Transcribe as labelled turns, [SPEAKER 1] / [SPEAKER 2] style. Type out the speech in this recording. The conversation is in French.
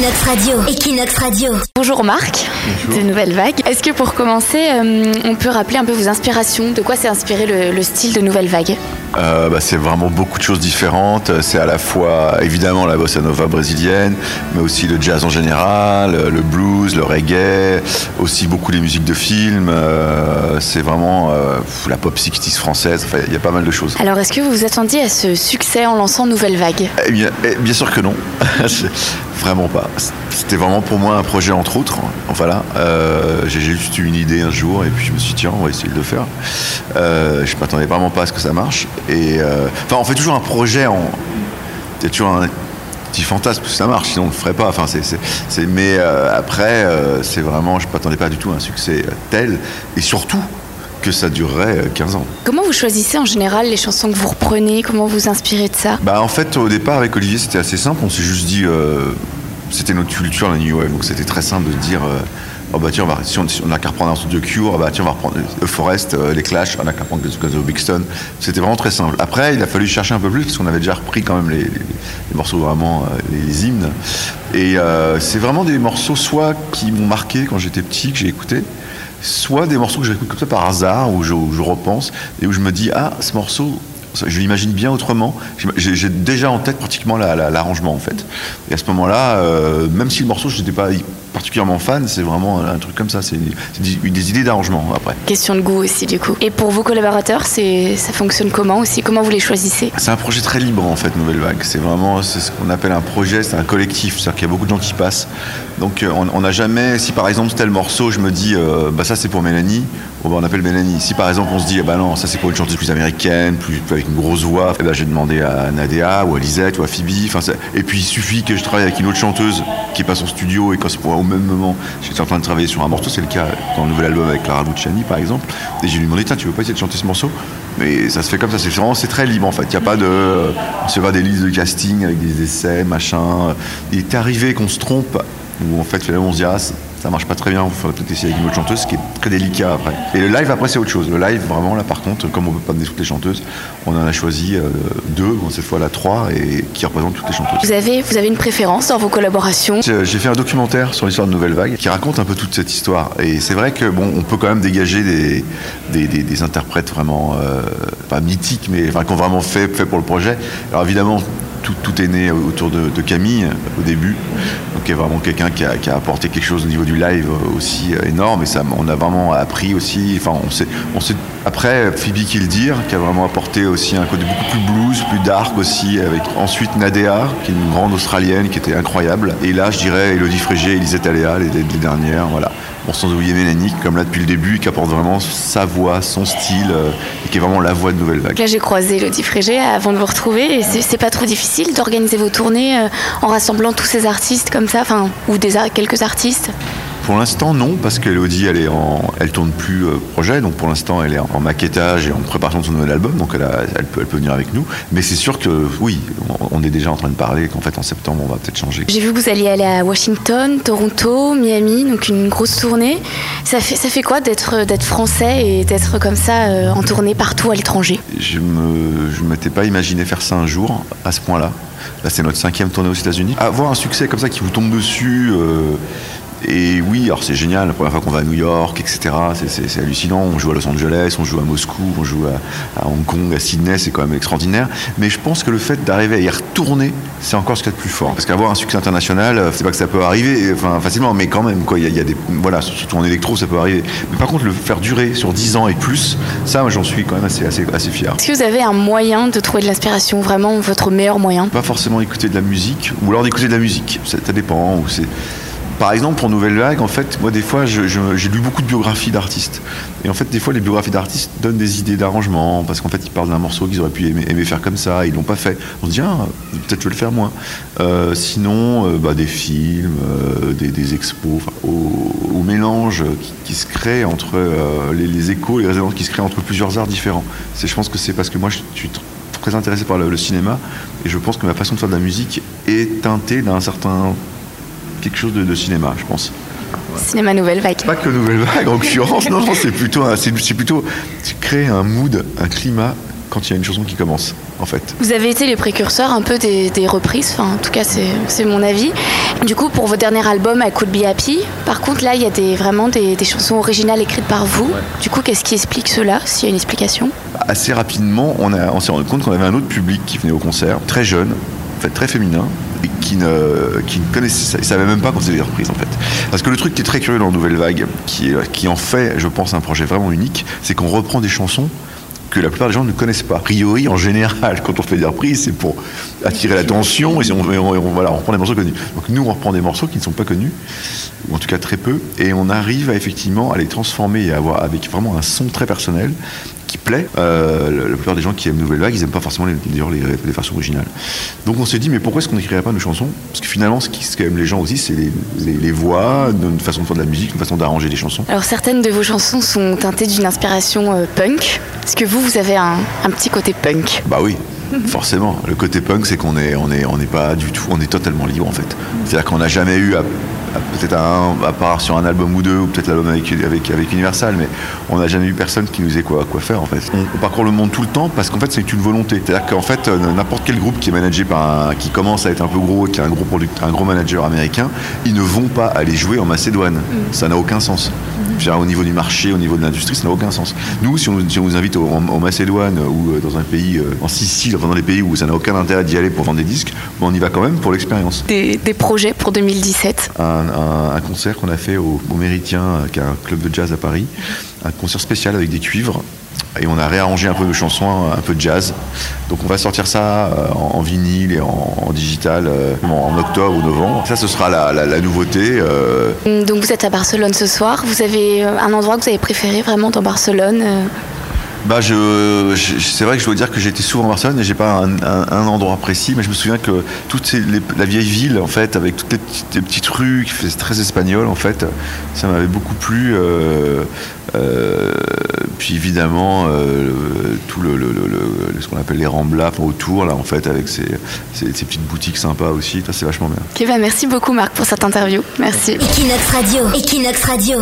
[SPEAKER 1] Equinox Radio. Equinox Radio.
[SPEAKER 2] Bonjour Marc, de Nouvelle Vague. Est-ce que pour commencer, euh, on peut rappeler un peu vos inspirations? De quoi s'est inspiré le, le style de Nouvelle Vague
[SPEAKER 3] Euh, bah, c'est vraiment beaucoup de choses différentes. C'est à la fois évidemment la bossa nova brésilienne, mais aussi le jazz en général, le blues, le reggae, aussi beaucoup les musiques de films. Euh, c'est vraiment euh, la pop 60s française. Enfin, il y a pas mal de choses.
[SPEAKER 2] Alors, est-ce que vous vous attendiez à ce succès en lançant Nouvelle Vague
[SPEAKER 3] Eh bien, eh, bien sûr que non. vraiment pas. C'était vraiment pour moi un projet entre autres. Voilà. Euh, j'ai juste eu une idée un jour et puis je me suis dit tiens, on va essayer de le faire. Euh, je m'attendais vraiment pas à ce que ça marche. Et euh, enfin, on fait toujours un projet en. A toujours un petit fantasme que ça marche, sinon on le ferait pas. Enfin, c'est, c'est, c'est- mais euh, après, c'est vraiment, je m'attendais pas du tout à un succès tel et surtout que ça durerait euh, 15 ans.
[SPEAKER 2] Comment vous choisissez en général les chansons que vous reprenez? Comment vous inspirez de ça?
[SPEAKER 3] Bah en fait au départ avec Olivier c'était assez simple, on s'est juste dit euh, c'était notre culture la New Wave donc c'était très simple de dire euh, oh bah tiens on va, si on, si on a qu'à reprendre un truc de Cure, oh bah tiens on va reprendre The Forest, euh, les Clash, on a qu'à reprendre Guns of Bixton. C'était vraiment très simple. Après il a fallu chercher un peu plus parce qu'on avait déjà repris quand même les, les- les morceaux vraiment euh, les, les hymnes et euh, c'est vraiment des morceaux soit qui m'ont marqué quand j'étais petit que j'ai écouté soit des morceaux que j'écoute comme ça par hasard, où je, je repense, et où je me dis, ah, ce morceau, je l'imagine bien autrement. J'ai déjà en tête pratiquement la- la- l'arrangement, en fait. Et à ce moment-là, euh, même si le morceau, je n'étais pas particulièrement fan, c'est vraiment un truc comme ça, c'est des, des idées d'arrangement, après.
[SPEAKER 2] Question de goût aussi, du coup. Et pour vos collaborateurs, ça fonctionne comment aussi? Comment vous les choisissez?
[SPEAKER 3] C'est un projet très libre en fait, Nouvelle Vague. C'est vraiment ce qu'on appelle un projet, c'est un collectif. C'est-à-dire qu'il y a beaucoup de gens qui passent. Donc euh, on on n'a jamais, si par exemple tel morceau, je me dis, euh, bah ça c'est pour Mélanie, bah, on appelle Mélanie. Si par exemple on se dit, ah bah non, ça c'est pour une chanteuse plus américaine, plus, avec une grosse voix, eh ben, j'ai demandé à Nadia ou à Lisette ou à Phoebe. Et puis il suffit que je travaille avec une autre chanteuse qui passe en studio et quand c'est au même moment, j'étais en train de travailler sur un morceau, c'est le cas dans le nouvel album avec Clara Luciani par exemple. Et j'ai lui demandé, tiens, tu veux pas essayer de chanter ce morceau? Mais ça se fait comme ça, c'est vraiment c'est très libre en fait. Il n'y a pas de, on se va des listes de casting avec des essais, machin. Il est arrivé qu'on se trompe où en fait finalement on se dit ah ça- marche pas très bien, il faudrait peut-être essayer avec une autre chanteuse, ce qui est très délicat après. Et le live après c'est autre chose. Le live vraiment là par contre, comme on peut pas mener toutes les chanteuses, on en a choisi euh, deux, bon, cette fois là trois, et qui représentent toutes les chanteuses.
[SPEAKER 2] vous avez, vous avez une préférence dans vos collaborations?
[SPEAKER 3] J'ai j'ai fait un documentaire sur l'histoire de Nouvelle Vague qui raconte un peu toute cette histoire. Et c'est vrai que bon, on peut quand même dégager des, des, des- des interprètes vraiment euh, pas mythiques, mais enfin, qui ont vraiment fait, fait pour le projet. Alors évidemment, tout, est né autour de, Camille au début, donc qui est vraiment quelqu'un qui a, a apporté quelque chose au niveau du live aussi énorme. Et ça, on a vraiment appris aussi. Enfin, on sait, on sait après Phoebe Kildir qui a vraiment apporté aussi un côté beaucoup plus blues, plus dark aussi. Avec ensuite Nadea, qui est une grande australienne qui était incroyable. Et là, je dirais Elodie Frégé, Elisette Aléa, les, les dernières, voilà. Bon, sans oublier Mélanie, comme là depuis le début, qui apporte vraiment sa voix, son style, euh, et qui est vraiment la voix de Nouvelle Vague.
[SPEAKER 2] Là, j'ai croisé Elodie Frégé avant de vous retrouver. Et c'est, pas trop difficile d'organiser vos tournées euh, en rassemblant tous ces artistes comme ça, enfin, ou des, quelques artistes
[SPEAKER 3] Pour l'instant, non, parce qu'Elodie, elle est en, elle tourne plus euh, projet, donc pour l'instant, elle est en maquettage et en préparation de son nouvel album, donc elle, a- elle peut, elle peut venir avec nous. Mais c'est sûr que oui, on, on est déjà en train de parler qu'en fait en septembre, on va peut-être changer.
[SPEAKER 2] J'ai vu que vous alliez aller à Washington, Toronto, Miami, donc une grosse tournée. Ça fait, ça fait quoi d'être, d'être français et d'être comme ça euh, en tournée partout à l'étranger?
[SPEAKER 3] Je me, je m'étais pas imaginé faire ça un jour à ce point-là. Là, c'est notre cinquième tournée aux États-Unis. Avoir un succès comme ça qui vous tombe dessus. euh, et oui, alors c'est génial, la première fois qu'on va à New York, etc. c'est- hallucinant. On joue à Los Angeles, on joue à Moscou, on joue à, à Hong Kong, à Sydney, c'est quand même extraordinaire. Mais je pense que le fait d'arriver à y retourner, c'est encore ce qu'il y a de plus fort. Parce qu'avoir un succès international, euh, c'est pas que ça peut arriver, enfin facilement, mais quand même, quoi. Il y, a- il y a des, voilà, surtout en électro, ça peut arriver. Mais par contre, le faire durer sur 10 ans et plus, ça, j'en suis quand même assez, assez, assez fier.
[SPEAKER 2] Est-ce que vous avez un moyen de trouver de l'inspiration, vraiment votre meilleur moyen?
[SPEAKER 3] Pas forcément écouter de la musique, ou alors d'écouter de la musique, ça, ça dépend. Ou c'est... Par exemple, pour Nouvelle Vague, en fait, moi, des fois, j'ai lu beaucoup de biographies d'artistes. Et en fait, des fois, les biographies d'artistes donnent des idées d'arrangement, parce qu'en fait, ils parlent d'un morceau qu'ils auraient pu aimer, faire comme ça, ils l'ont pas fait. On se dit, ah, peut-être je vais le faire moi. Euh, sinon, euh, bah, des films, euh, des, des expos, au, mélange qui, se crée entre les, les échos, les résonances qui se créent entre plusieurs arts différents. Je pense que c'est parce que moi, je suis tr- très intéressé par le, le cinéma, et je pense que ma façon de faire de la musique est teintée d'un certain quelque chose de, de cinéma, je pense.
[SPEAKER 2] Cinéma Nouvelle Vague.
[SPEAKER 3] Pas que Nouvelle Vague en l'occurrence, non, non, c'est plutôt, un- c'est, c'est plutôt tu crées un mood, un climat quand il y a une chanson qui commence, en fait.
[SPEAKER 2] Vous avez été les précurseurs un peu des, reprises, enfin, en tout cas c'est mon avis. Du coup, pour votre dernier album, I Could Be Happy, par contre là, il y a des, vraiment des, chansons originales écrites par vous. Du coup, qu'est-ce qui explique cela, s'il y a une explication?
[SPEAKER 3] Assez rapidement, on, on s'est rendu compte qu'on avait un autre public qui venait au concert, très jeune, en fait, très féminin, qui ne, qui ne connaissait, ils savaient même pas qu'on faisait des reprises en fait. Parce que le truc qui est très curieux dans Nouvelle Vague, qui, qui en fait, je pense, un projet vraiment unique, c'est qu'on reprend des chansons que la plupart des gens ne connaissent pas. A priori, en général, quand on fait des reprises, c'est pour attirer l'attention et on, voilà, on reprend des morceaux connus. Donc nous, on reprend des morceaux qui ne sont pas connus, ou en tout cas très peu, et on arrive à effectivement à les transformer et à avoir avec vraiment un son très personnel qui plaît. Euh, la plupart des gens qui aiment Nouvelle Vague, ils n'aiment pas forcément les, les, les, versions originales. Donc on s'est dit, mais pourquoi est-ce qu'on n'écrirait pas nos chansons? Parce que finalement, ce qui ce aiment les gens aussi, c'est les, voix, une façon de faire de la musique, une façon d'arranger des chansons.
[SPEAKER 2] Alors certaines de vos chansons sont teintées d'une inspiration euh, punk. Est-ce que vous, vous avez un, un petit côté punk?
[SPEAKER 3] Bah oui, forcément. Le côté punk, c'est qu'on est, on est, on n'est pas du tout, on est totalement libre en fait. C'est-à-dire qu'on n'a jamais eu à peut-être à part sur un album ou deux, ou peut-être l'album avec, avec, avec, Universal, mais on n'a jamais eu personne qui nous ait quoi, quoi faire en fait. On, parcourt le monde tout le temps parce qu'en fait c'est une volonté. C'est-à-dire qu'en fait euh, n'importe quel groupe qui est managé par un, qui commence à être un peu gros et qui a un gros, product, un gros manager américain, ils ne vont pas aller jouer en Macédoine. Mm. Ça n'a aucun sens. Mm. au niveau du marché, au niveau de l'industrie, ça n'a aucun sens. Nous, si on, nous invite au, en, Macédoine ou euh, dans un pays, euh, en Sicile, enfin dans des pays où ça n'a aucun intérêt d'y aller pour vendre des disques, on y va quand même pour l'expérience.
[SPEAKER 2] Des, des, projets pour 2017
[SPEAKER 3] un, concert qu'on a fait au, Méritien, euh, qui est un club de jazz à Paris, un concert spécial avec des cuivres. Et on a réarrangé un peu de chansons, un peu de jazz. Donc on va sortir ça euh, en, vinyle et en, digital euh, en octobre ou novembre. Ça, ce sera la, nouveauté.
[SPEAKER 2] Donc vous êtes à Barcelone ce soir. Vous avez un endroit que vous avez préféré vraiment dans Barcelone
[SPEAKER 3] bah je, c'est vrai que je dois dire que j'ai été souvent à Barcelone et j'ai pas un, endroit précis, mais je me souviens que toute la vieille ville en fait, avec toutes les petites, rues qui faisaient très espagnol en fait, ça m'avait beaucoup plu. Euh, euh, puis évidemment euh, tout le, ce qu'on appelle les ramblas autour là en fait avec ces, petites boutiques sympas aussi, ça c'est vachement bien.
[SPEAKER 2] Ok bah merci beaucoup Marc pour cette interview, merci.
[SPEAKER 1] Equinox Radio, Equinox Radio.